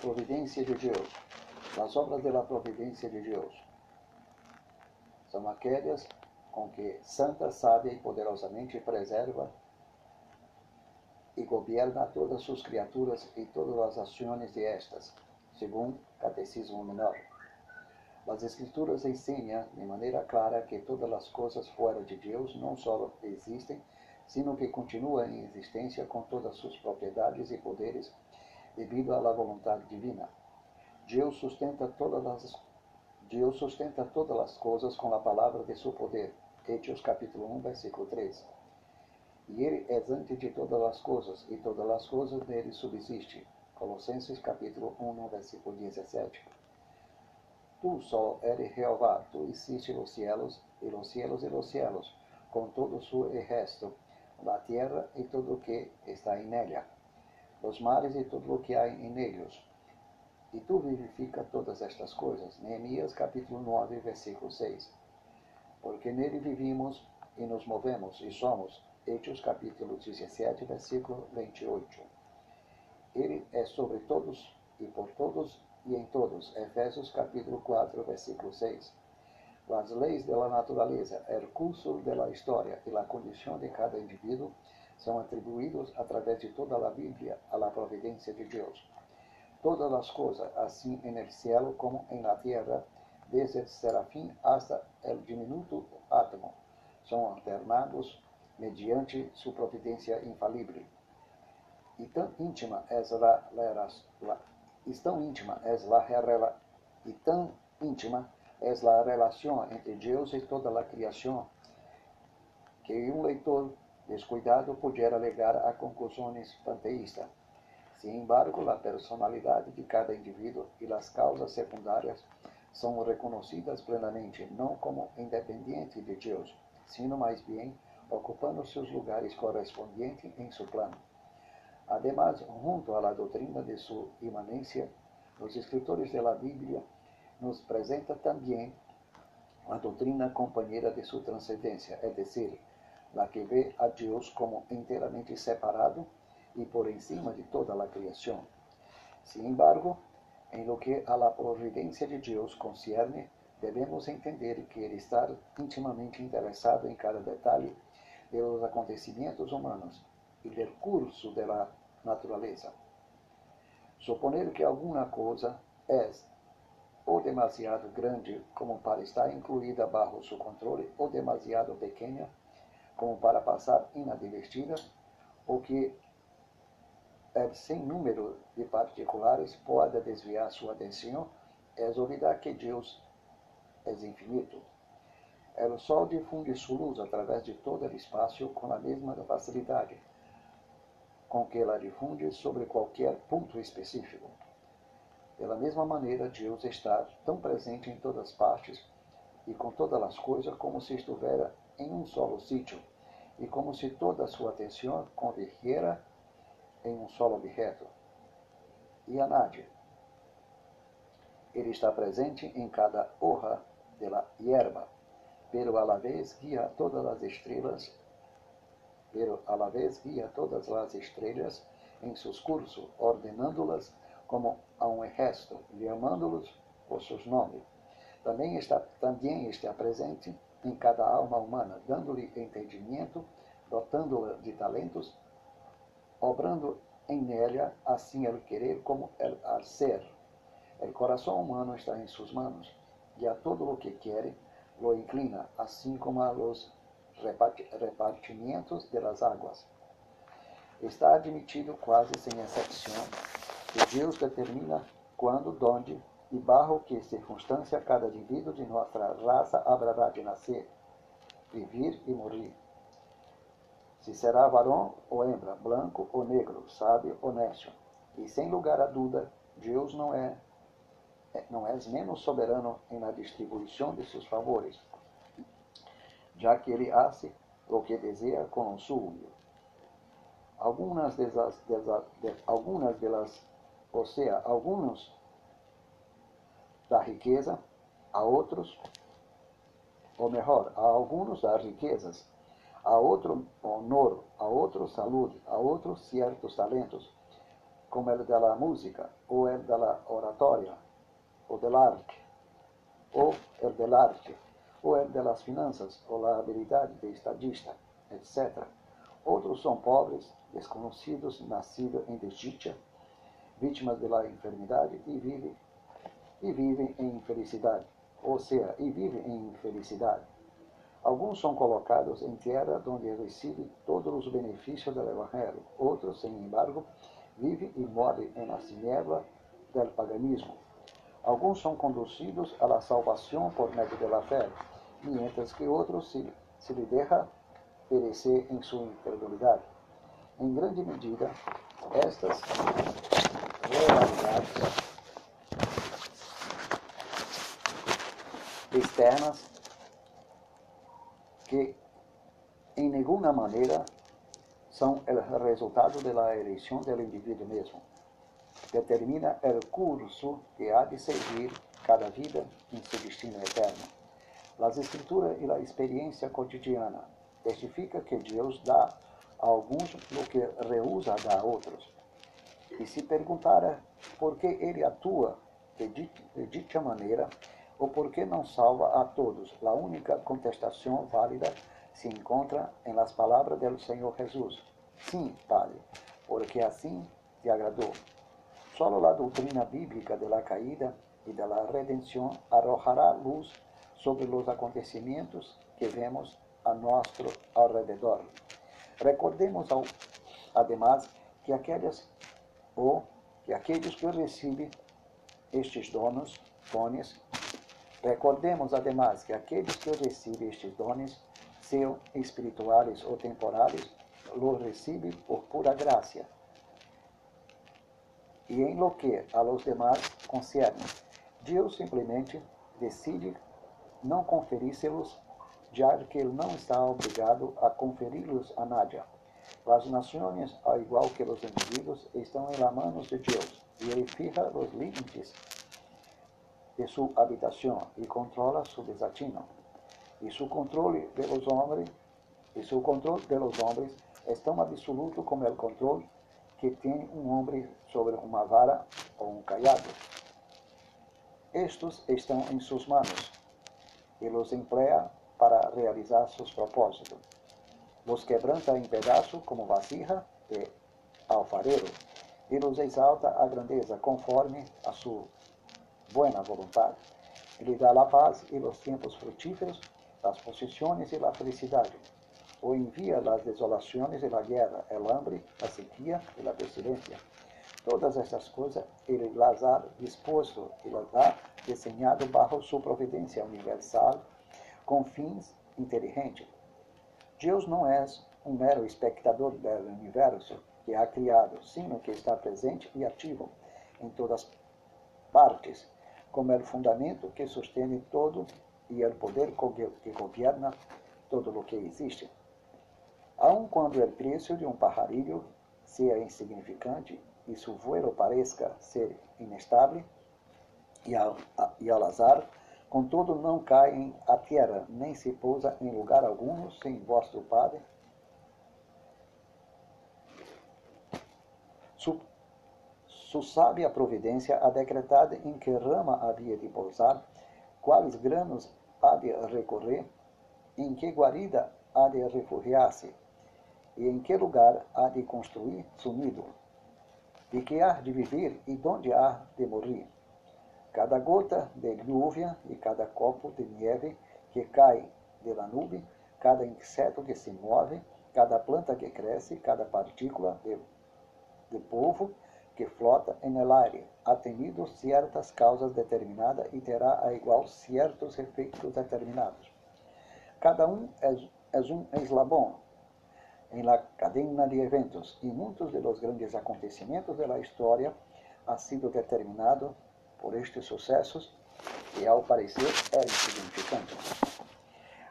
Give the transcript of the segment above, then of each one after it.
providência de Deus. As obras da providência de Deus são aquelas com que santa, sábia e poderosamente preserva e governa todas suas criaturas e todas as ações de estas, segundo Catecismo Menor. As Escrituras ensinam de maneira clara que todas as coisas fora de Deus não só existem, sino que continuam em existência com todas suas propriedades e poderes devido à vontade divina. Deus sustenta todas as Deus sustenta todas as coisas com a palavra de seu poder. Hechos capítulo 1, versículo 3. E ele é antes de todas as coisas, e todas as coisas nele subsistem. Colossenses capítulo 1, versículo 17. Tu só eres Jeová, tu hiciste os cielos, e os cielos e os cielos, com todo o seu resto, a terra e tudo o que está em ela, os mares e tudo o que há em eles. E tu vivifica todas estas coisas. Neemias capítulo 9, versículo 6. Porque nele vivimos e nos movemos e somos. Hechos capítulo 17, versículo 28. Ele é sobre todos e por todos e em todos. Efésios capítulo 4, versículo 6. As leis da natureza, o curso da história e a condição de cada indivíduo são atribuídos através de toda a Bíblia à providência de Deus. Todas as coisas, assim em el cielo como em la tierra, desde el serafim hasta el diminuto átomo, são alternados mediante sua providência infalível. E tão íntima é la, la, la, e tão íntima é la, e tão íntima é a relação entre Deus e toda a criação que um leitor descuidado pudiera legar a conclusões panteístas. Sin embargo, a personalidade de cada indivíduo e as causas secundárias são reconhecidas plenamente, não como independentes de Deus, sino mais bem ocupando seus lugares correspondentes em seu plano. Además, junto à doutrina de sua imanência, os escritores da Bíblia nos apresenta também a doutrina companheira de sua transcendência, é dizer, la que vê a Deus como inteiramente separado e por encima de toda a criação. Sin embargo, em lo que a la providência de Deus concerne, devemos entender que ele está intimamente interessado em cada detalhe dos acontecimentos humanos e do curso da natureza. Suponer que alguma coisa é ou demasiado grande como para estar incluída bajo seu controle, ou demasiado pequena como para passar inadvertida, ou que é sem número de particulares pode desviar sua atenção, é olvidar que Deus é infinito. O Sol difunde sua luz através de todo o espaço com a mesma facilidade com que ela difunde sobre qualquer ponto específico. Pela mesma maneira, Deus está tão presente em todas partes e com todas as coisas como se estivera em um solo sítio e como se toda a sua atenção convergiera em um solo objeto. E a Nádia? Ele está presente em cada hoja de la hierba, pero a la vez guia todas as estrelas, pero a la vez guia todas as estrelas em seus cursos, ordenando-las como a um exército, chamando-los por seus nomes. Também está, também está presente em cada alma humana, dando-lhe entendimento, dotando-la de talentos, obrando em nela assim el querer como el ser. O coração humano está em suas mãos, e a todo o que quer lo inclina, assim como a los repartimentos de las águas. Está admitido quase sem exceção que Deus determina quando, onde e barro que circunstância cada indivíduo de nossa raça haverá de nascer, viver e morrer. Se será varão ou hembra, branco ou negro, sábio ou nécio. E sem lugar a dúvida, Deus não é, é não é menos soberano na distribuição de seus favores, já que ele hace o que deseja com o suyo. Algumas delas, delas, de, algumas delas ou seja, alguns da riqueza, a outros, ou melhor, a alguns das riquezas, a outro honor, a outro saúde, a outros certos talentos, como de la música, o el de la oratoria, o del arte, o el del arte, o el de finanças, ou la habilidade de estadista, etc. Outros são pobres, desconhecidos, nascidos em desdicha, vítimas da enfermidade e vivem, e vivem em infelicidade, ou seja, e vivem em infelicidade. Alguns são colocados em terra onde recebem todos os benefícios do Evangelho. Outros, sem embargo, vivem e morrem na tiniebla do paganismo. Alguns são conduzidos à salvação por meio da fé, mientras que outros se, se lhe deixa perecer em sua incredulidade. Em grande medida, estas realidades externas que em nenhuma maneira são o resultado da eleição do indivíduo mesmo. Determina o curso que há de seguir cada vida em seu destino eterno. As escrituras e a experiência cotidiana testifica que Deus dá a alguns o que reúsa dar a outros. E se perguntara por que ele atua de dita maneira, ou por que não salva a todos, a única contestação válida se encontra em las palavras do Senhor Jesus. Sim, Padre, porque assim te agradou. Solo a doutrina bíblica de la caída e de la redenção arrojará luz sobre os acontecimentos que vemos a nosso alrededor. Recordemos, además, que aqueles ou que aqueles que recebem estes donos, dones, recordemos, además, que aqueles que recebem estes dones, sejam espirituais ou temporais, los recebem por pura graça. E em lo que a los demás concerne, Deus simplesmente decide não conferir-se-los já que ele não está obrigado a conferi-los a nadie. As nações, ao igual que os indivíduos, estão em las manos de Deus, e ele fija os limites de sua habitação e controla seu desatino. E seu controle de los homens, e seu controle de los homens é tão absoluto como o controle que tem um homem sobre uma vara ou um cajado. Estes estão em suas mãos e los emplea para realizar seus propósitos. Los quebranta em pedaços como vasija de alfarero e los exalta a grandeza conforme a sua buena voluntade. Ele dá a paz e os tempos frutíferos, as posições e a felicidade. Ou envia as desolações e a guerra, el hambre, a sequia e a pestilência. Todas estas coisas ele las ha disposto e las ha desenhado bajo sua providência universal com fins inteligentes. Deus não é um mero espectador do universo que ha criado, sino que está presente e ativo em todas partes, como o fundamento que sustenta todo e o poder que governa todo o que existe. Aun quando o preço de um pajarilho seja insignificante e seu vuelo pareça ser inestável, e ao, e ao azar, Contudo, não cai em a terra, nem se pousa em lugar algum sem vosso Padre. Su, su sábia providência a decretado em que rama havia de pousar, quais granos há de recorrer, em que guarida há de refugiar-se, e em que lugar há de construir sumido, de que há de viver e onde há de morrer Cada gota de lluvia e cada copo de neve que cai de la nube, cada inseto que se move, cada planta que cresce, cada partícula de, de polvo que flota en el aire, ha tenido certas causas determinadas e terá a igual certos efeitos determinados. Cada um é, é um eslabão em la cadena de eventos e muitos de los grandes acontecimentos de la história ha sido determinado por estes sucessos, que ao parecer era insignificante.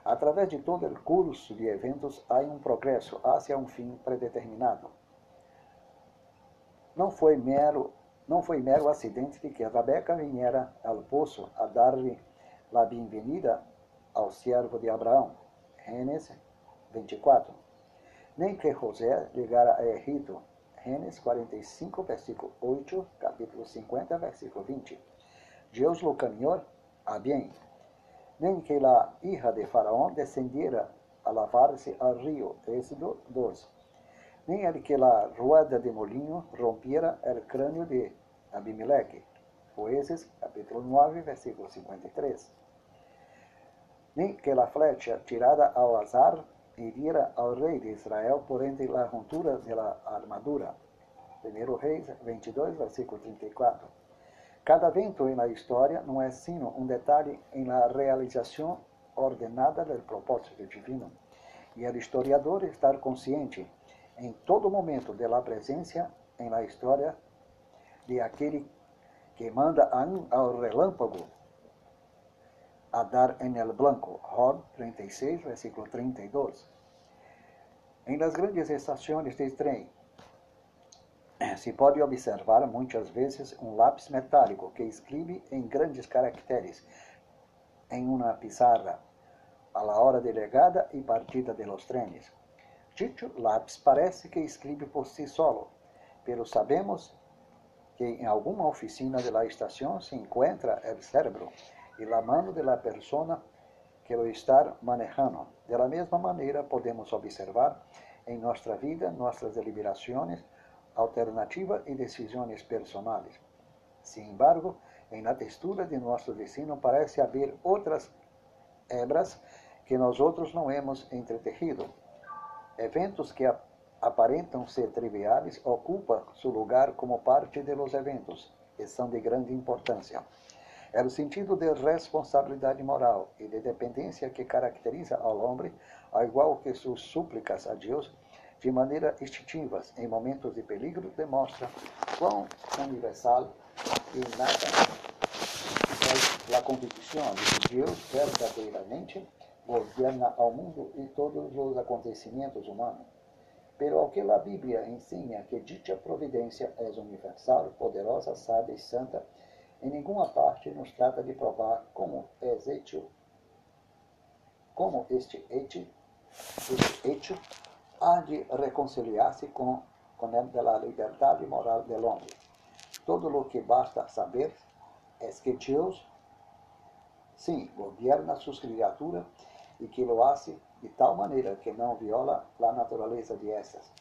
Através de todo o curso de eventos, há um progresso hacia um fim predeterminado. Não foi mero, não foi mero acidente de que Rebeca viniera ao poço a dar-lhe a bem-vinda ao servo de Abraão. Gênesis 24. Nem que José ligara a Egito. Gênesis 45, versículo 8, capítulo 50, versículo 20. Deus lo caminhou a bem, nem que la hija de Faraón descendiera a lavar-se al río. Êxodo 12. Que la rueda de molinho rompiera el crânio de Abimeleque. Jueces, capítulo 9, versículo 53. Nem que la flecha tirada ao azar hiriera al rei de Israel por entre la juntura de la armadura. 1 Reis 22, versículo 34. Cada evento la história não é sino um detalhe em la realização ordenada do propósito divino. E o historiador estar consciente em todo momento de la presença em la história de aquele que manda ao relâmpago a dar en el blanco. Job 36, versículo 32. Em las grandes estações de trem, se pode observar muitas vezes um lápis metálico que escreve em grandes caracteres em uma pizarra a la hora de legada e partida de los trenes. Dicho lápis parece que escreve por si solo, pero sabemos que em alguma oficina de la estação se encontra o cérebro e la mano de la persona que lo está manejando. De la mesma maneira, podemos observar em nossa vida nossas deliberações, alternativas e decisões personais. Sin embargo, em la textura de nosso destino parece haver outras hebras que nós outros não hemos entretejido. Eventos que aparentam ser triviais ocupam seu lugar como parte de los eventos e são de grande importância. É o sentido de responsabilidade moral e de dependência que caracteriza ao homem, ao igual que suas súplicas a Deus, de maneira instintiva, em momentos de peligro, demonstra quão universal e nada é a convicção de que Deus verdadeiramente governa ao mundo e todos os acontecimentos humanos. Pero a Bíblia ensina que dicha providência é universal, poderosa, sábia e santa, em nenhuma parte nos trata de provar como hecho, como este hecho, há de reconciliar-se com, com el de la liberdade moral del homem. Todo lo que basta saber é que Deus, sim, governa suas criaturas e que lo hace de tal maneira que não viola a natureza de essas.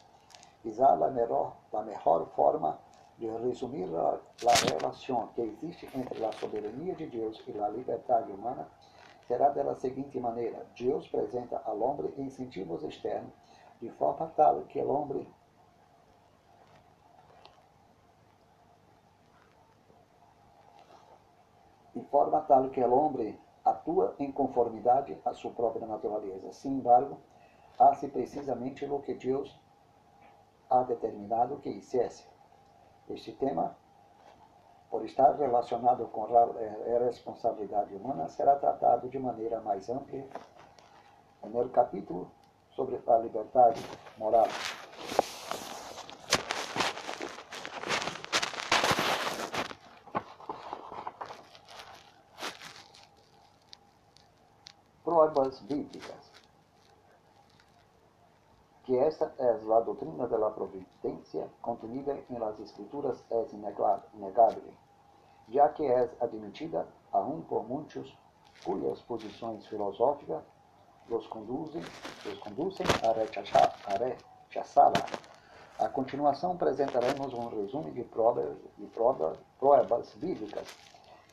Quizá a melhor, a melhor forma de resumir a, a relação que existe entre a soberania de Deus e a liberdade humana será da seguinte maneira: Deus apresenta ao homem incentivos externos de forma tal que o homem de forma tal que o homem em conformidade à sua própria natureza. Sin embargo, hace precisamente o que Deus ha determinado que hiciese. Este tema, por estar relacionado com a responsabilidade humana, será tratado de maneira mais ampla no capítulo sobre a liberdade moral. Provas bíblicas que esta é a doutrina da providência contenida em las escrituras é inegável, já que é admitida aún por muitos cujas posições filosóficas los conduzem, los conduzem a rechazá-la. A continuação apresentaremos um resumo de provas, de provas, provas bíblicas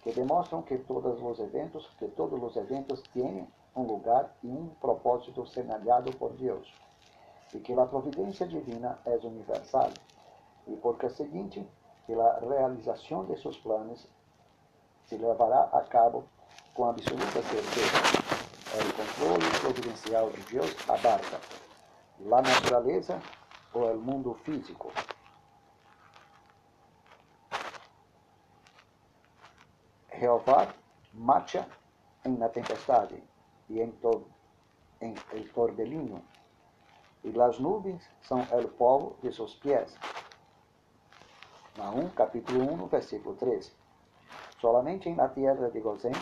que demonstram que todos os eventos, que todos os eventos têm um lugar e um propósito semelhado por Deus e que a providência divina é universal, e por conseguinte, que a realização de seus planos se levará a cabo com absoluta certeza. O controle providencial de Deus abarca a natureza ou o mundo físico. Jeová marcha na tempestade e em, to, em el e las nuvens são el povo de seus pés. Naum, capítulo 1, versículo 13. Solamente em la tierra de Gozém,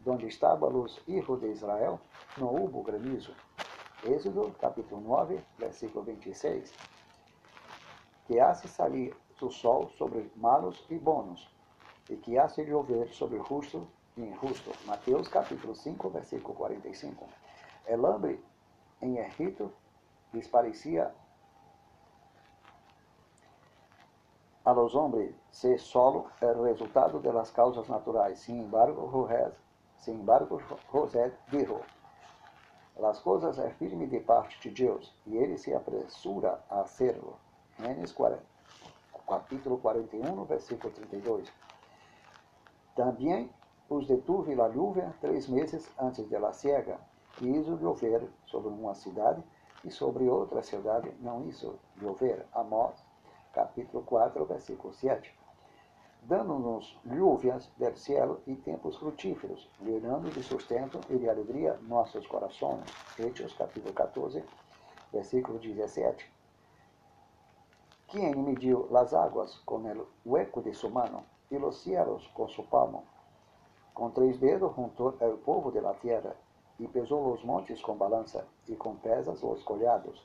donde estaban os hijos de Israel, não houve granizo. Êxodo, capítulo 9, versículo 26. que hace salir o sol sobre malos e bons, e que hace llover sobre justo e injusto. Mateus capítulo 5, versículo 45. El hambre em Egito lhes parecia a los hombres ser solo el resultado de las causas naturais. Sin embargo, José, sin embargo, José dijo, las cosas é firme de parte de Deus, e ele se apresura a hacerlo. Gênesis 40, capítulo 41, versículo 32. Também os detuve la lluvia três meses antes de la siega, e hizo llover sobre uma cidade, e sobre outra cidade não hizo llover. Amós, capítulo 4, versículo 7 dando-nos lúvias del cielo e tempos frutíferos, llenando de sustento e de alegria nossos corações. Hechos, capítulo 14, versículo 17. Quem mediu las aguas com o hueco de su mano e los cielos com su palmo? Com três dedos juntou el povo de la tierra e pesou os montes com balança e com pesas os collados.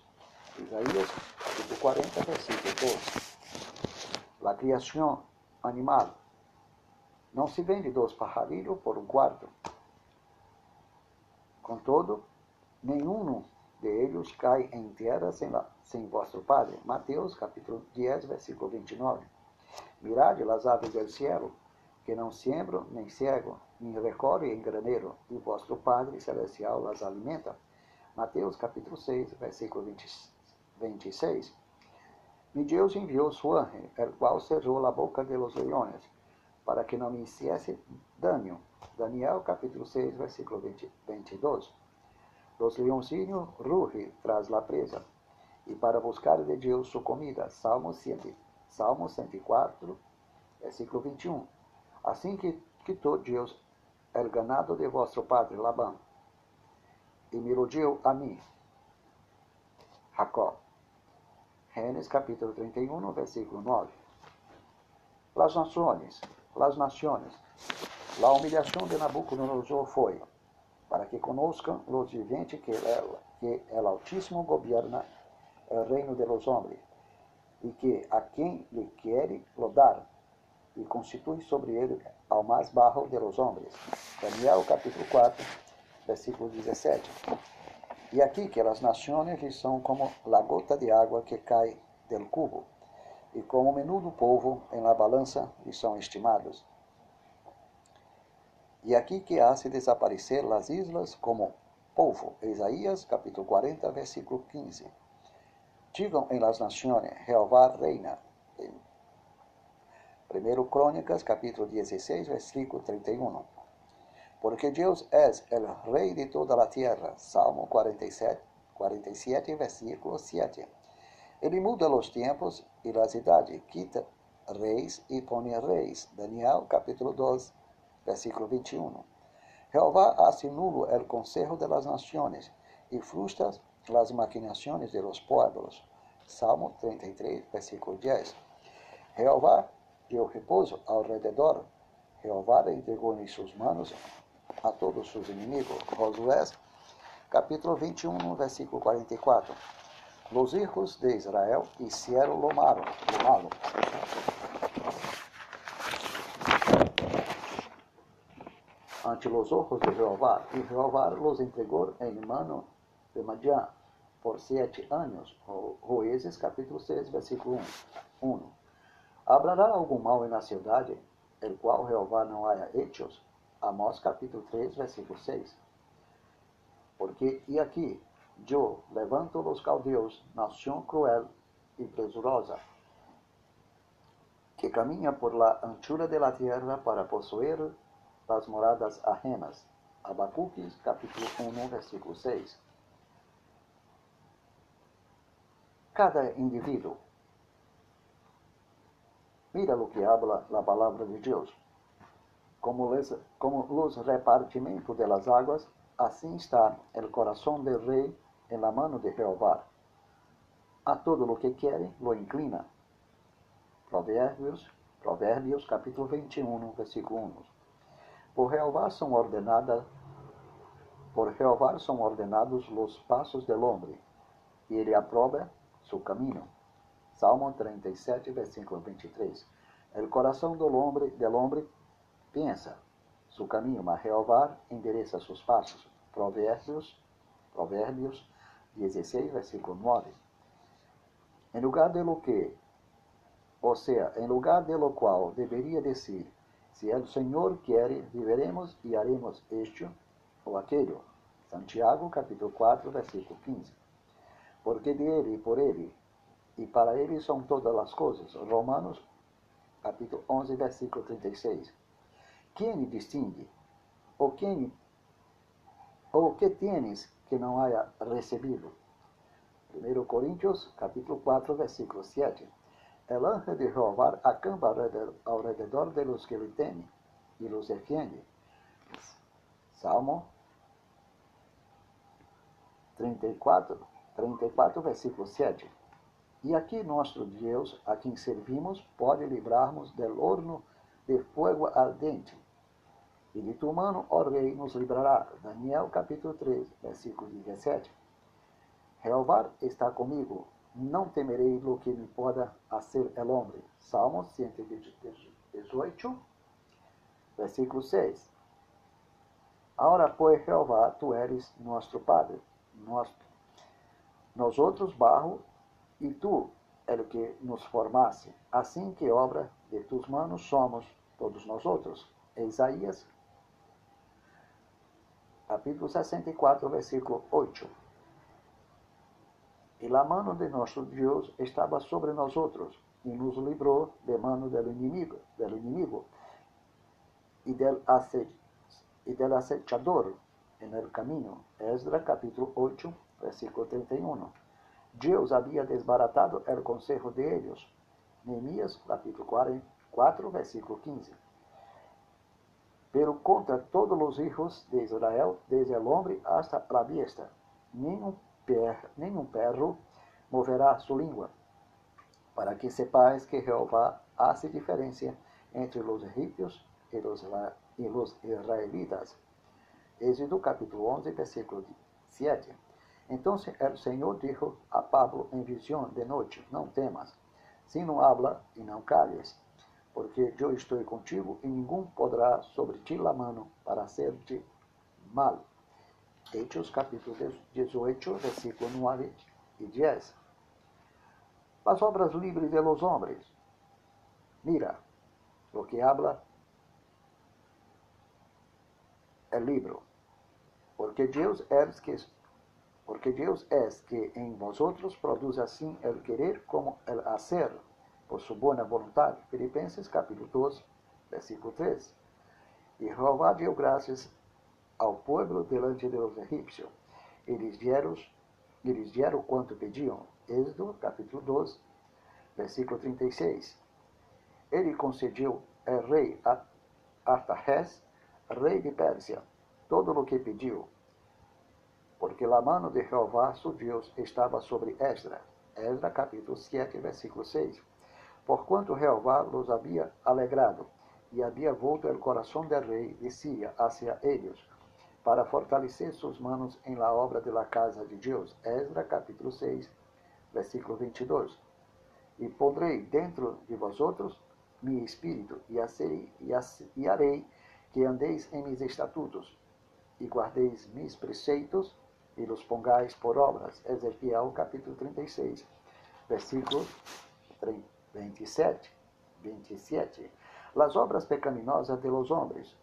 Isaías, capítulo 40, versículo 12. La criação animal. Não se vende dois pajarilhos por um quarto. Contudo, nenhum deles cai em terra sem, la, sem vosso Padre. Mateus, capítulo 10, versículo 29. Mirade as aves do cielo, que não sembram, nem cegam, nem recolhem em graneiro, e vosso Padre celestial as alimenta. Mateus, capítulo 6, versículo 20, 26. E Deus enviou su ángel, el qual cerrou a boca de los leones, para que não me hiciese dano. Daniel capítulo 6, versículo 20, 22. Los leoncillos rugen tras la presa, e para buscar de Deus su comida. Salmo, 100, Salmo 104, versículo 21. Assim que quitou Deus el ganado de vosso padre Labão, e me lo dio a mim, Jacob. Gênesis capítulo 31, versículo 9. Las nações, las naciones. La humillación de Nabucodonosor foi para que conozcan los viventes que el, que el Altísimo gobierna el reino de los hombres e que a quem lhe quiere lo dar e constitui sobre ele ao mais bajo de los hombres. Daniel capítulo 4, versículo 17. E aqui que as nações são como a gota de água que cai del cubo, e como menudo povo em la balança lhe são estimados. E aqui que hace desaparecer as islas como povo. Isaías capítulo 40, versículo 15. Digam em las nações, Jeová reina. 1 Crônicas capítulo 16, versículo 31 porque Deus es el rey de toda la tierra. Salmo 47, 47 versículo 7. Ele muda los tiempos e las idades, quita reis e pone reis. Daniel capítulo 2, versículo 21. Jehová hace nulo el consejo de las naciones y frustras las maquinaciones de los pueblos. Salmo 33, versículo 10. Jehová dio repouso alrededor. Jehová le entregou em suas manos a todos os seus inimigos. Josué, capítulo 21, versículo 44. Los hijos de Israel hicieron lo malo, lo malo. ante los ojos de Jehová, y Jehová los entregó en mano de Madian por siete anos. Juízes capítulo 6, versículo 1. Habrá algum mal na cidade, el qual Jehová não haya hechos? Amós capítulo 3, versículo 6. Porque, e aqui, eu levanto os caldeus, nação cruel e presurosa, que caminha por la anchura de la tierra para possuir las moradas ajenas. Abacuques, capítulo 1, versículo 6. Cada indivíduo, mira lo que habla la palabra de Deus como, les, como los repartimientos de las está el corazón del rey en la mano de Jehová. A todo lo que quiere lo inclina. Provérbios, Provérbios capítulo 21, versículo 1. Por Jehová são ordenadas por Jehová são ordenados los passos del hombre, e ele aproba su caminho. Salmo 37, versículo 23. El coração do homem, del hombre pensa su caminho, mas Jeová endereça seus passos. Provérbios, Provérbios 16, versículo 9. Em lugar de lo que, ou seja, em lugar de lo qual deveria dizer, se o Senhor quer, viveremos e haremos este ou aquele. Santiago, capítulo 4, versículo 15. Porque de ele, por ele e para ele são todas as coisas. Romanos, capítulo 11, versículo 36. Quem distingue? Ou quem ou que tienes que não haya recebido? 1 Coríntios, capítulo 4, versículo 7. El ángel de Jehová acampa alrededor de los que le temen y los defiende. Salmo 34, 34, versículo 7. E aqui nosso Deus, a quem servimos, pode livrarmos del horno de fogo ardente e de tu mano, ó rei, nos livrará. Daniel capítulo 3, versículo 17. Jeová está comigo, não temerei lo que me poda hacer el hombre. Salmo 118, versículo 6. Ahora, pues, Jeová, tu eres nosso Padre, nós, nós outros barro, e tu é o que nos formasse. Assim que obra de tus manos somos todos nós outros. Isaías capítulo 64, versículo 8. E a mano de nosso Deus estava sobre nós outros, e nos livrou de mano do inimigo, do inimigo e del, e del acechador en el caminho. Esdra capítulo 8, versículo 31. Deus havia desbaratado o consejo de eles. Neemias capítulo 4, versículo 15. Pero contra todos os hijos de Israel, desde el hombre hasta la bestia, nenhum, per, nenhum perro moverá sua língua, para que sepais que Jeová hace diferença entre os egípcios e os, e os israelitas. Êxodo capítulo 11, versículo 7. Então o Senhor dijo a Pablo em visão de noite: Não temas, se não habla e não calles porque eu estou contigo e ninguém poderá sobre ti la mano para hacer-te mal. Hechos capítulo 18, versículo 9 e 10. As obras livres de los hombres. Mira, lo que habla el libro. Porque Deus é que porque Deus é que em vosotros produz assim el querer como el hacer por sua boa vontade. Filipenses capítulo 12, versículo 3. E Jeová deu graças ao povo delante dos egípcios. Eles deram, eles deram quanto pediam. Êxodo capítulo 12, versículo 36. Ele concedeu ao rei Artaxerxes, rei de Pérsia, todo o que pediu, porque a mano de Jeová, seu Deus, estava sobre Esdra. Esdra capítulo 7, versículo 6 porquanto Jeová los havia alegrado, e havia volto el coração del rei de Síria hacia eles, para fortalecer suas manos em la obra de la casa de Deus. Esdra capítulo 6, versículo 22. E pondrei dentro de vosotros mi espírito, e, hacerei, e harei que andeis em mis estatutos, e guardeis mis preceitos, e los pongais por obras. Ezequiel capítulo 36, versículo 30. 27, 27. Las obras pecaminosas de los hombres.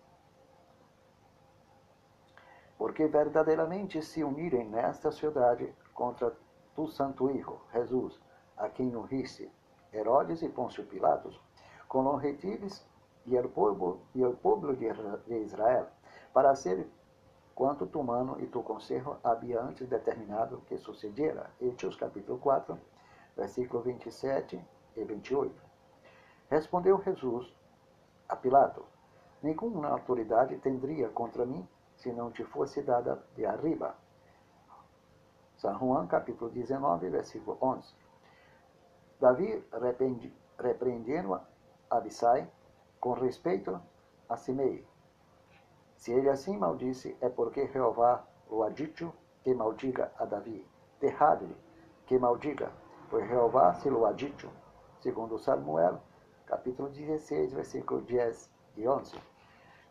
Porque verdadeiramente se unirem nesta cidade contra tu santo Hijo, Jesus, a quem ungiste, Herodes e Pôncio Pilatos, com os retives e o povo, e de Israel, para ser quanto tu mano e tu conselho havia antes determinado que sucediera. Hechos capítulo 4, versículo 27 e 28. Respondeu Jesus a Pilato: Nenhuma autoridade tendria contra mim se não te fosse dada de arriba. São Juan, capítulo 19, versículo 11. Davi, repreendendo Abissai, com respeito a Simei. Se ele assim maldisse, é porque Jeová o ha dito que maldiga a Davi. Derrade-lhe que maldiga pois Jeová se lo ha dicho, segundo Samuel, capítulo 16, versículo 10 e 11.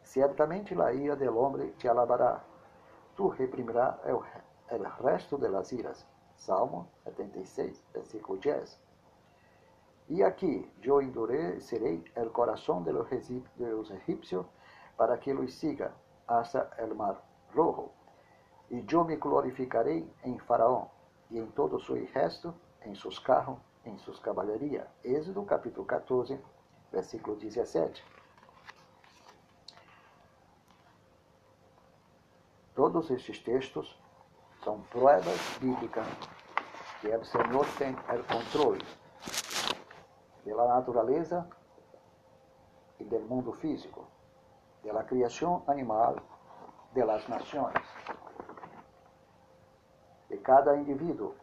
Ciertamente la ira del hombre te alabará, tú reprimirás el, el resto de las iras. Salmo 76, versículo 10. E aqui, eu endurecerei el coração de los, egipcios para que los siga hasta el mar rojo. E eu me glorificarei em Faraó e em todo o seu resto, em seus carros, em suas cavalarias. Êxodo capítulo 14, versículo 17. Todos estes textos são provas bíblicas que o Senhor tem o controle da natureza e do mundo físico, da criação animal, das nações, de cada indivíduo,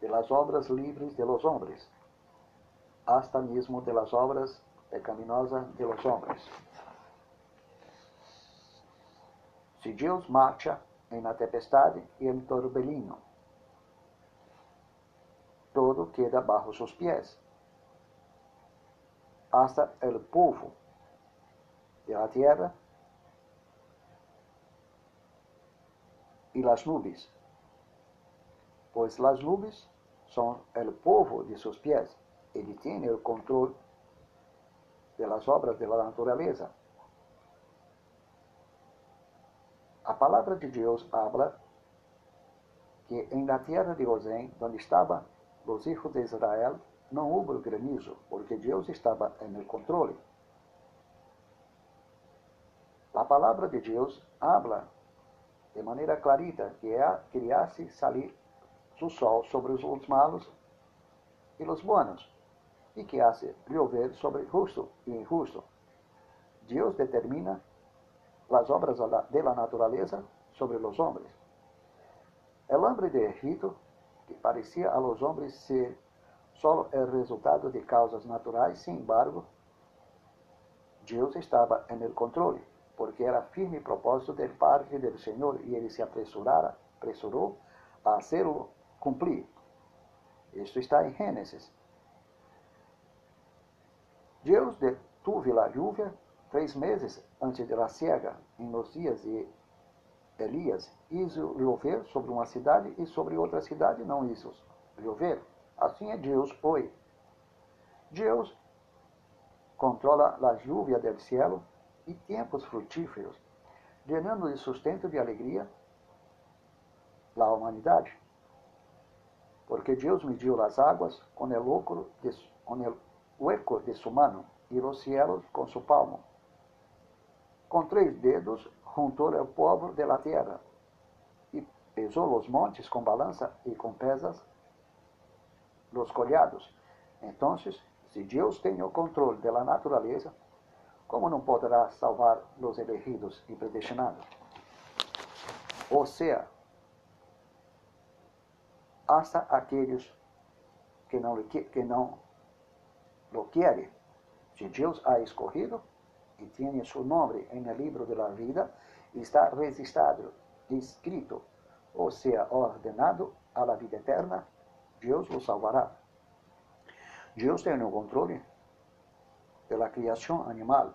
de las obras livres de los hombres, hasta mesmo de las obras pecaminosas de los hombres. Se Deus marcha em na tempestade e em torbellino, todo queda bajo seus pés. Hasta el povo de la tierra y las nubes, pues las nubes son el povo de sus pies. Ele tem o controle de las obras de la naturaleza. A palavra de Deus habla que em la tierra de Gosén, onde estavam os hijos de Israel, não houve granizo, porque Deus estava em controle. A palavra de Deus habla de maneira clarita que é criasse salir o sol sobre os malos e os buenos, e que hace llover sobre justo e injusto. Deus determina as obras de la naturaleza sobre os homens. El hambre de Egipto, que parecia a los homens ser só o resultado de causas naturais, sin embargo, Deus estava en el controle, porque era firme propósito del parte del Senhor e ele se apressurara, apressurou a hacerlo cumprir. Isto está em Gênesis. Deus detuve a lluvia três meses antes da siega, em nos dias de Elias, hizo chover sobre uma cidade e sobre outra cidade não hizo chover. Assim é Deus hoje. Deus controla a lluvia do cielo e tempos frutíferos, llenando de sustento de alegria a humanidade. Porque Deus mediu as águas com o, de, com el hueco de sua mano e os cielos com su palmo. Com três dedos juntou o povo de la terra e pesou os montes com balança e com pesas los collados. Então, se Deus tem o controle da natureza, como não poderá salvar os elegidos e predestinados? Ou seja, hasta aqueles que não, que não lo querem. Se Deus ha escolhido, e tem seu nome no livro da vida, está registrado, escrito, ou seja, ordenado la vida eterna, Deus o salvará. Deus tem o controle da criação animal.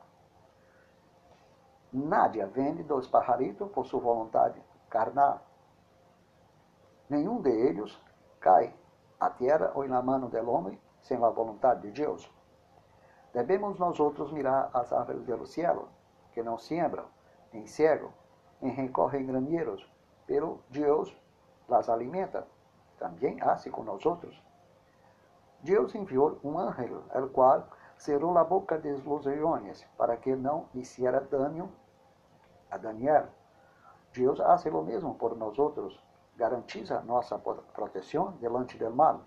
Nadie vende dos pajaritos por sua vontade carnal. Nenhum de eles cai à terra ou na mão do homem sem a vontade de Deus. Devemos nós outros mirar as árvores do cielo, que não siembram, nem cegam, nem recorrem granjeiros, pero Deus las alimenta. Também hace com nós outros. Deus enviou um ángel, el qual cerrou a boca de los leões, para que não hiciera dano a Daniel. Deus hace o mesmo por nós outros, garantiza nossa proteção delante do mal.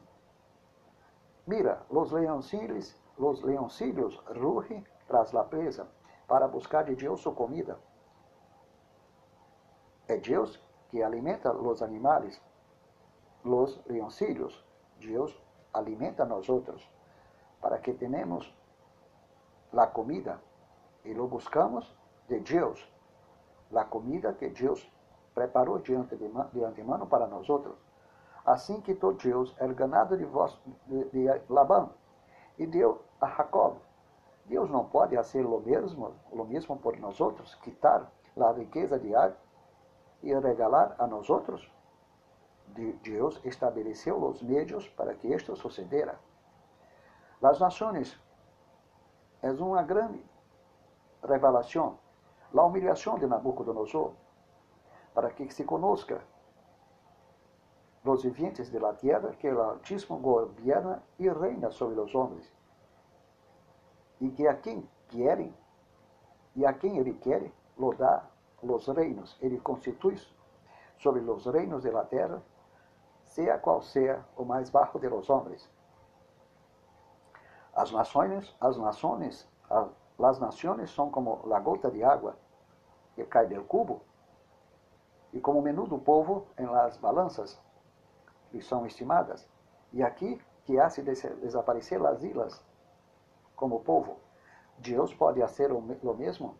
Mira, los leoncillos los leoncillos rugen tras la presa para buscar de Deus sua comida. É Deus que alimenta los animales, los leoncillos. Deus alimenta nós outros para que tenhamos a comida e lo buscamos de Deus, a comida que Deus preparou de, antemano para nós outros. Assim quitou Deus el ganado de, vos, de, de Labão e deu a Jacob. Deus não pode fazer o mesmo, o mesmo por nós outros, quitar a riqueza de Ar e regalar a nós outros? Deus estabeleceu os meios para que isto sucedera. As nações é uma grande revelação, a humilhação de Nabucodonosor, para que se conozca los vivientes de la tierra que el Altísimo gobierna y reina sobre los hombres, y que a quien quiere y a quien Ele quiere, lo los reinos. Ele constitui sobre los reinos de la terra, sea qual sea o mais bajo de los hombres. As nações, as nações, as nações são como la gota de água que cai del cubo, e como menudo povo em las balanças que são estimadas. E aqui que hace desaparecer as ilhas como povo. Deus pode fazer o mesmo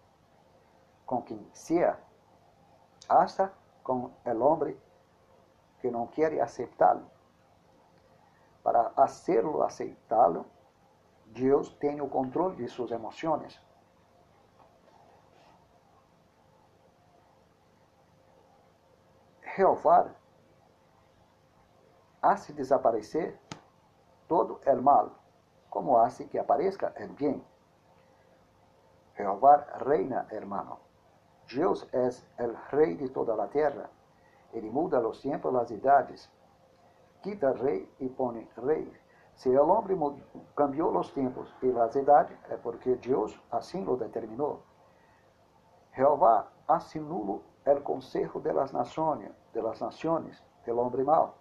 com quem sea, hasta com o homem que não quer aceitá-lo. Para hacerlo aceitá-lo, Deus tem o controle de suas emoções. Jeová hace desaparecer todo el mal, como hace que aparezca el bien. Jehová reina, hermano. Dios es el rey de toda la tierra. Ele muda los tiempos, las idades. Quita rey y pone rey. Si el hombre cambió los tiempos y las edades, es porque Dios así lo determinó. Jehová hace nulo el consejo de las naciones, de las naciones, del hombre malo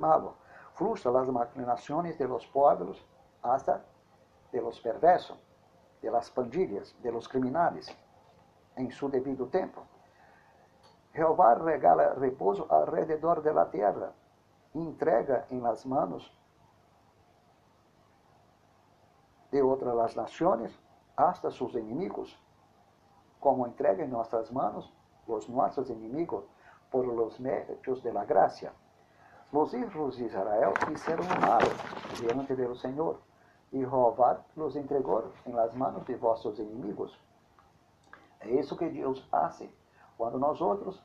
malo, frustra las maquinaciones de los pueblos hasta de los perversos, de las pandillas, de los criminales, en su debido tiempo. Jehová regala repouso alrededor de la tierra e entrega em las manos de outras naciones hasta sus enemigos, como entrega em nossas manos os nossos inimigos por los méritos de la gracia. Los hijos de Israel hicieron mal diante del Señor, y Jehová los entregó en las manos de vuestros enemigos. É isso que Deus hace. Quando nós outros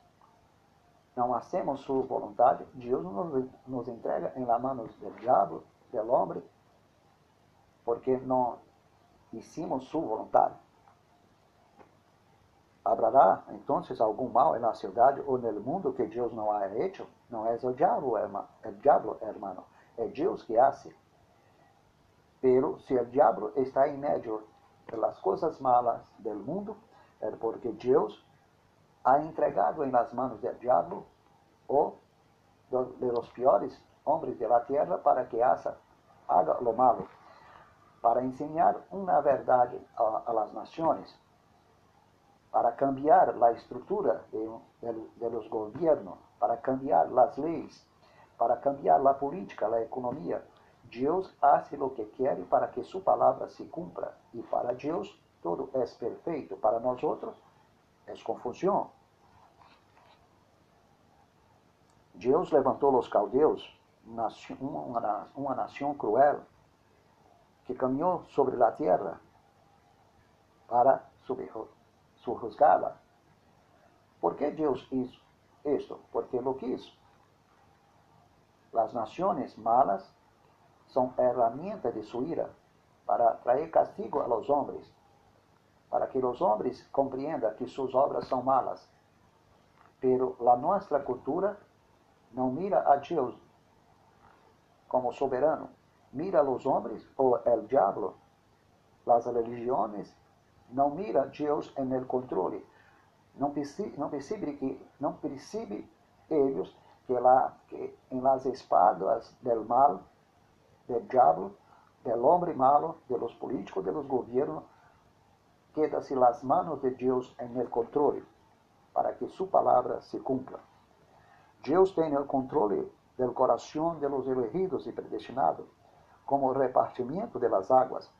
não hacemos sua vontade, Deus nos, nos entrega em las manos del diabo, del homem, porque não hicimos sua vontade. Habrá então algum mal na cidade ou no mundo que Deus não ha hecho? Não é o diabo, hermano, é o diabo, hermano. É Deus que hace. Pero se o diabo está em meio das coisas malas do mundo, é porque Deus ha entregado em las manos do diabo ou de los piores homens de la tierra para que haça, haga lo malo, para ensinar uma verdade a, a las naciones para cambiar a estrutura de, de, de los para cambiar as leis, para cambiar a política, a economia. Deus hace lo que quer para que sua palavra se cumpra. E para Deus todo é perfeito. Para nós é confusão. Deus levantou os caldeus, uma nação cruel, que caminhou sobre a terra para subir juzgada. ¿Por qué Dios hizo esto? Porque lo quiso. Las naciones malas son herramientas de su ira para traer castigo a los hombres, para que los hombres comprendan que sus obras son malas. Pero la nuestra cultura no mira a Dios como soberano, mira a los hombres o el diablo. Las religiones não mira Deus em el controle. Não percebe, não percebe que não percebe eles que lá que em las espadas del mal, del diablo, del hombre malo, de los políticos, de los gobiernos, queda-se las manos de Deus em el controle para que sua palavra se cumpla. Deus tem o controle del coração de los elegidos e predestinados, como o de las águas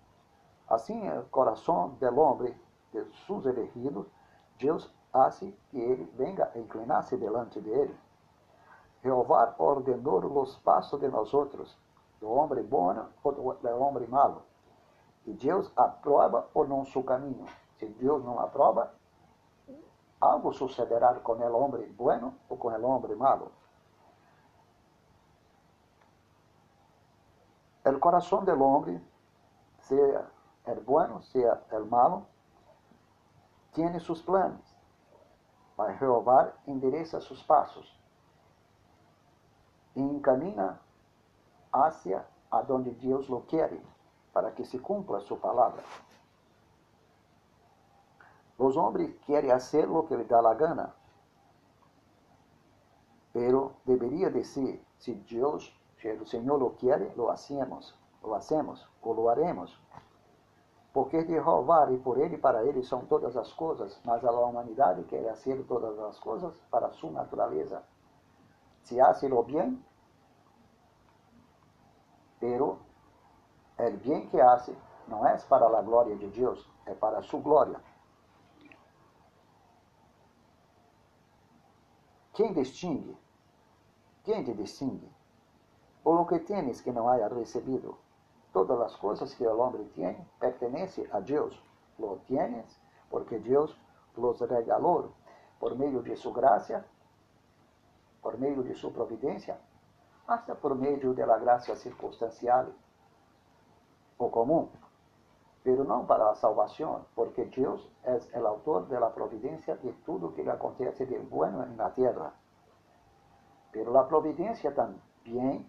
Assim, o coração do homem, de seus elegidos, Deus hace que ele venga a inclinar-se delante dele. Jehová ordenou los pasos de nosotros, do homem bom ou do homem malo. E Deus aprova ou não seu caminho. Se Deus não aprova, algo sucederá com o homem bueno ou com o homem malo. O coração do homem, seja el bueno, seja el malo, tiene sus planos. Mas Jeová endereça seus passos e encamina hacia aonde Deus lo quer, para que se cumpla sua palavra. Os homens querem fazer o que lhe dá a gana, pero deveria dizer, se Deus, se o Senhor lo quer, lo hacemos, lo hacemos, ou lo haremos. Porque de Jeová e por ele para ele são todas as coisas, mas a humanidade quer fazer todas as coisas para sua natureza. Se hace lo bien, pero el bien que hace não é para a glória de Deus, é para sua glória. Quem distingue? Quem te distingue? Por lo que tienes que não haya recebido, Todas as coisas que o homem tem pertencem a Deus. Lo tienes porque Deus los regalou por meio de sua graça, por meio de sua providência, hasta por meio de la graça circunstancial ou comum, pero não para a salvação, porque Deus é o autor de la providência de tudo que lhe acontece de bueno na terra. Pero a providência também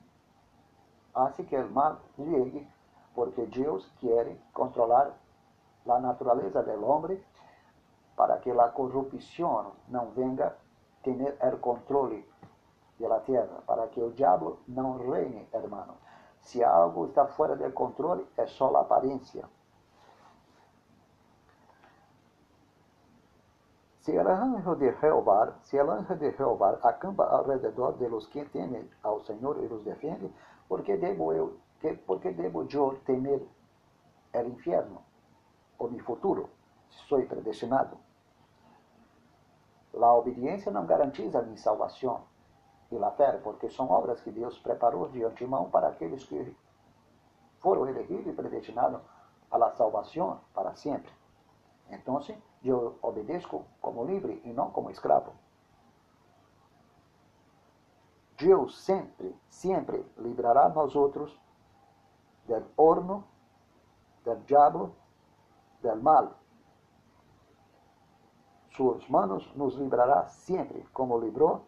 hace que o mal llegue porque Deus quer controlar a natureza do homem para que a corrupção não venga ter o controle da terra, para que o diabo não reine, hermano. Se algo está fora do controle, é só a aparência. Se o anjo de Jeová, se o anjo de Jeová acampa ao redor de los que temem ao Senhor e os defende, por que devo eu que, ¿Por qué debo yo temer el infierno o mi futuro si soy predestinado? La obediencia não garantiza minha salvação e a fé, porque são obras que Deus preparou de antemão para aqueles que foram elegidos e predestinados a la salvação para sempre. Então, eu obedeço como livre e não como escravo. Deus sempre, sempre livrará nós outros del horno, del diablo, del mal. Sus manos nos librará siempre, como libró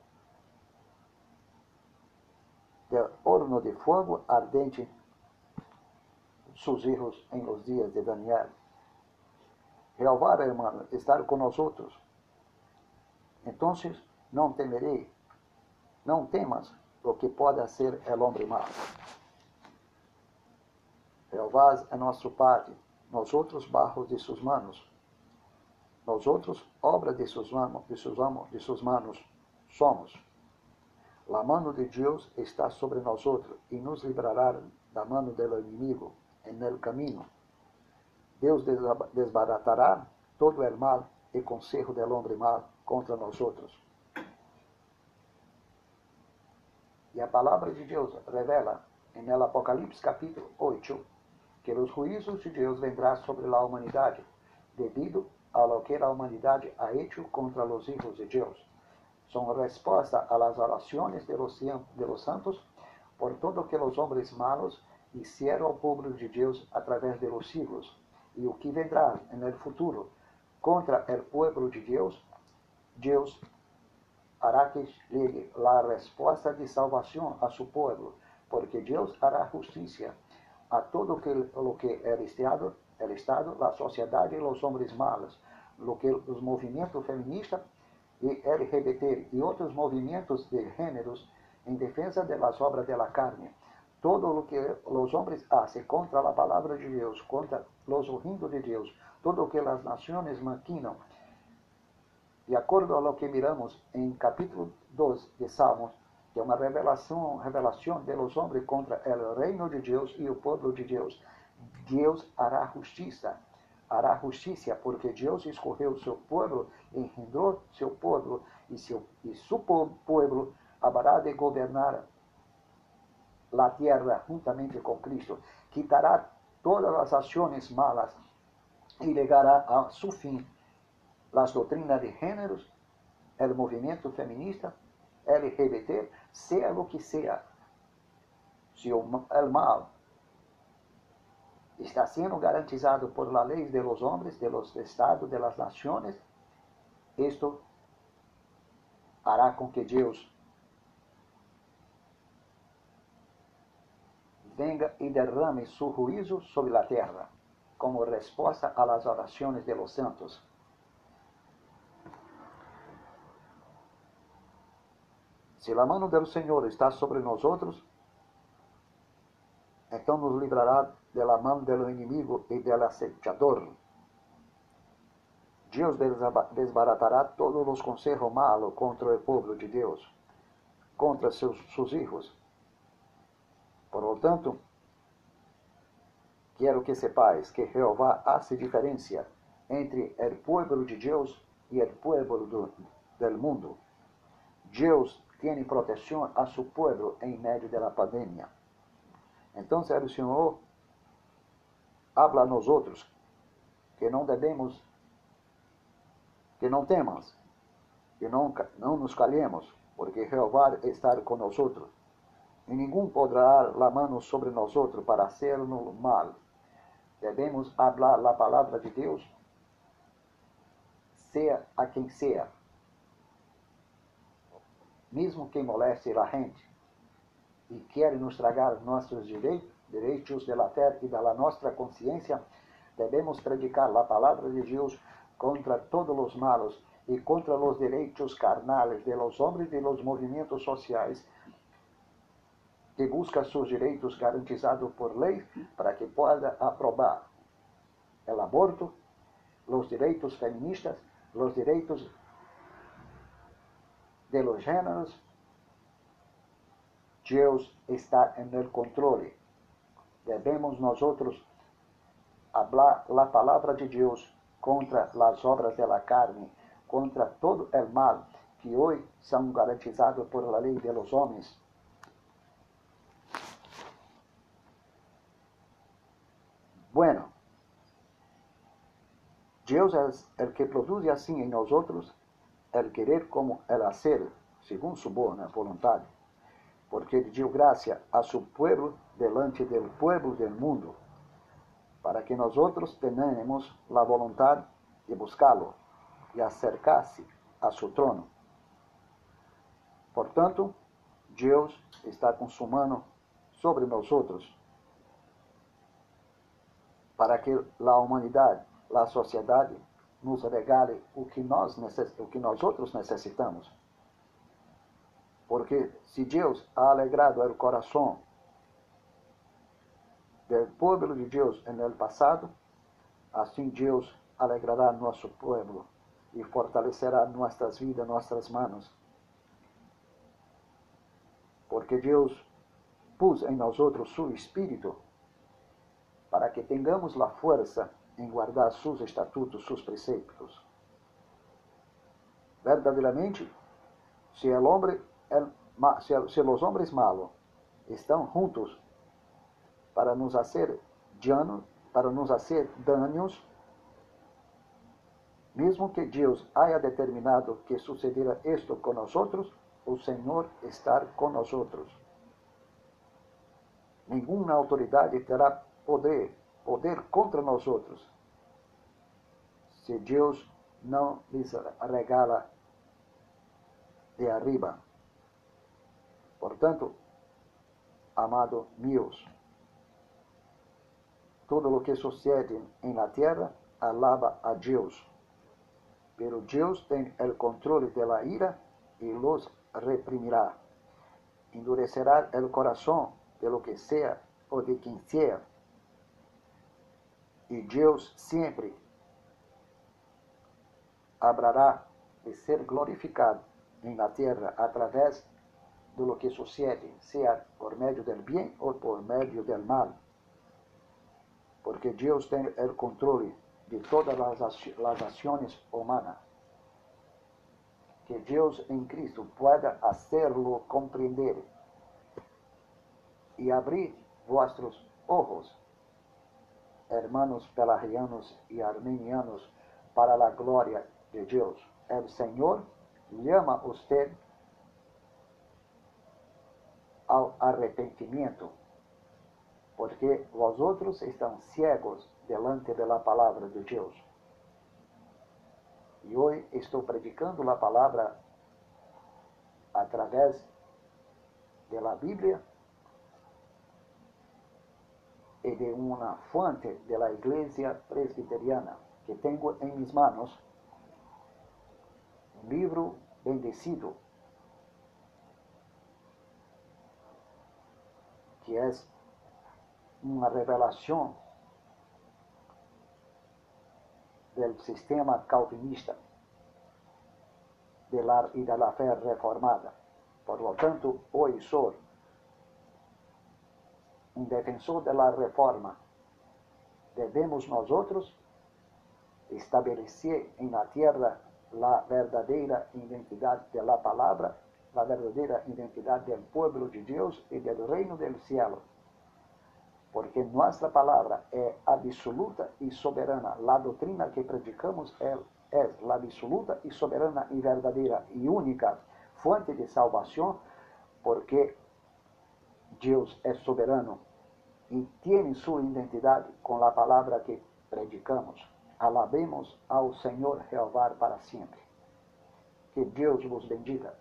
del horno de fuego ardente sus hijos en los días de Daniel. Jehová, hermano, estar con nosotros. Entonces, não temerei, não temas lo que pode ser el hombre malo. Jeová é nosso Pai, nós outros barros de suas manos. Nós outros obra de suas manos, de suas, de suas manos somos. A mano de Deus está sobre nós outros e nos livrará da mano do inimigo en el caminho. Deus desbaratará todo o mal e conselho del homem mal contra nós outros. E a palavra de Deus revela em el Apocalipse capítulo 8 que os juízos de Deus vendrá sobre a humanidade, devido a lo que a humanidade ha hecho contra os hijos de Deus. São resposta a las de los, de los santos por todo que os homens malos hicieron ao povo de Deus através de los siglos, e o que vendrá no futuro contra o povo de Deus, Deus hará que llegue a resposta de salvação a seu povo, porque Deus hará justiça a todo que, lo que el Estado, el Estado, la sociedade e os homens malos, lo que os movimentos feministas e LGBT e outros movimentos de gêneros em defesa de las obras de la carne. Todo o que os homens fazem contra a palavra de Deus, contra os rindo de Deus, todo o que as nações maquinam, de acordo a lo que miramos em capítulo 2 de Salmos, que é uma revelação, revelação de los homens contra o reino de Deus e o povo de Deus. Deus hará justiça, hará justiça, porque Deus escolheu seu povo, engendrou seu povo, e, seu, e seu povo habrá de gobernar la tierra juntamente con Cristo, quitará todas las acciones malas y llegará a su fin las doutrinas de géneros, el movimiento feminista, LGBT, sea lo que sea. Si el mal está sendo garantizado por la ley de los hombres, de los estados, de las naciones, esto hará com que Deus venga e derrame su juízo sobre la terra, como resposta a las oraciones de los santos. Se a mão do Senhor está sobre nós outros, então nos livrará de la mão do inimigo e del acechador. Deus desbaratará todos os conselhos malos contra o povo de Deus, contra seus, seus filhos. Por lo tanto, quero que sepais que Jeová hace diferença entre o povo de Deus e o povo do, del mundo. Deus tem proteção a seu povo em meio da pandemia. Então, o Senhor habla a nós outros que não devemos, que não temas, que não, não nos calhemos, porque Jeová está conosco. E ninguém poderá la mano sobre nós outros para hacernos mal. Devemos hablar a palavra de Deus, seja a quem seja, mesmo que moleste a gente e quer nos tragar nossos direitos, direitos da terra e da nossa consciência, devemos predicar a palavra de Deus contra todos os malos e contra os direitos carnais de los homens e los movimentos sociais que busca seus direitos garantizados por lei para que possa aprovar o aborto, os direitos feministas, os direitos de los gêneros. Deus está no controle devemos nós outros hablar a palavra de Deus contra as obras da carne, contra todo o mal que hoje são garantizados por la lei de los homens. Bueno, Deus é o que produz assim em nós outros el querer como el hacer, segundo sua boa vontade porque ele deu graça a seu povo delante do povo do mundo, para que nós outros tenhamos a vontade de buscá-lo e acercar-se a seu trono. Portanto, Deus está consumando sobre nós outros, para que a humanidade, a sociedade, nos regale o que nós, o que nós outros necessitamos. Porque se Deus ha alegrado o coração do povo de Deus no passado, assim Deus alegrará nosso povo e fortalecerá nossas vidas, nossas manos. Porque Deus pôs em nós outros seu Espírito para que tenhamos a força em guardar seus estatutos, seus preceitos. Verdadeiramente, se se os homens malos estão juntos para nos fazer dano, para nos fazer danos, mesmo que Deus haya determinado que sucederá isto com nós, o Senhor está com nós. Nenhuma autoridade terá poder, poder contra nós se Deus não lhes regala de arriba. Portanto, amado míos, todo lo que sucede en la tierra alaba a Dios. Pero Dios tiene el control de la ira y los reprimirá. Endurecerá el corazón de lo que sea o de quien sea. Y Dios siempre habrá de ser glorificado en la tierra a través de lo que sucede, seja por meio del bem ou por meio del mal. Porque Deus tem o controle de todas as ações humanas. que Deus em Cristo pueda hacerlo compreender e abrir vuestros ojos, hermanos pelarianos e armenianos, para a glória de Deus. O Senhor llama usted ao arrependimento, porque vosotros estão ciegos delante da palavra de Deus. E hoje estou predicando a palavra através da Bíblia e de uma fonte da igreja presbiteriana que tenho em minhas manos, um livro bendecido que é uma revelação do sistema calvinista de la, e da fé reformada. Por lo tanto, hoje sou um defensor da reforma. Devemos nós outros estabelecer em la tierra a verdadeira identidade da palavra, a verdadeira identidade do povo de Deus e do reino do cielo porque nossa palavra é absoluta e soberana. A doutrina que predicamos é, é a absoluta e soberana e verdadeira e única fonte de salvação, porque Deus é soberano e tem sua identidade com a palavra que predicamos. Alabemos ao Senhor Jeová para sempre. Que Deus vos bendiga.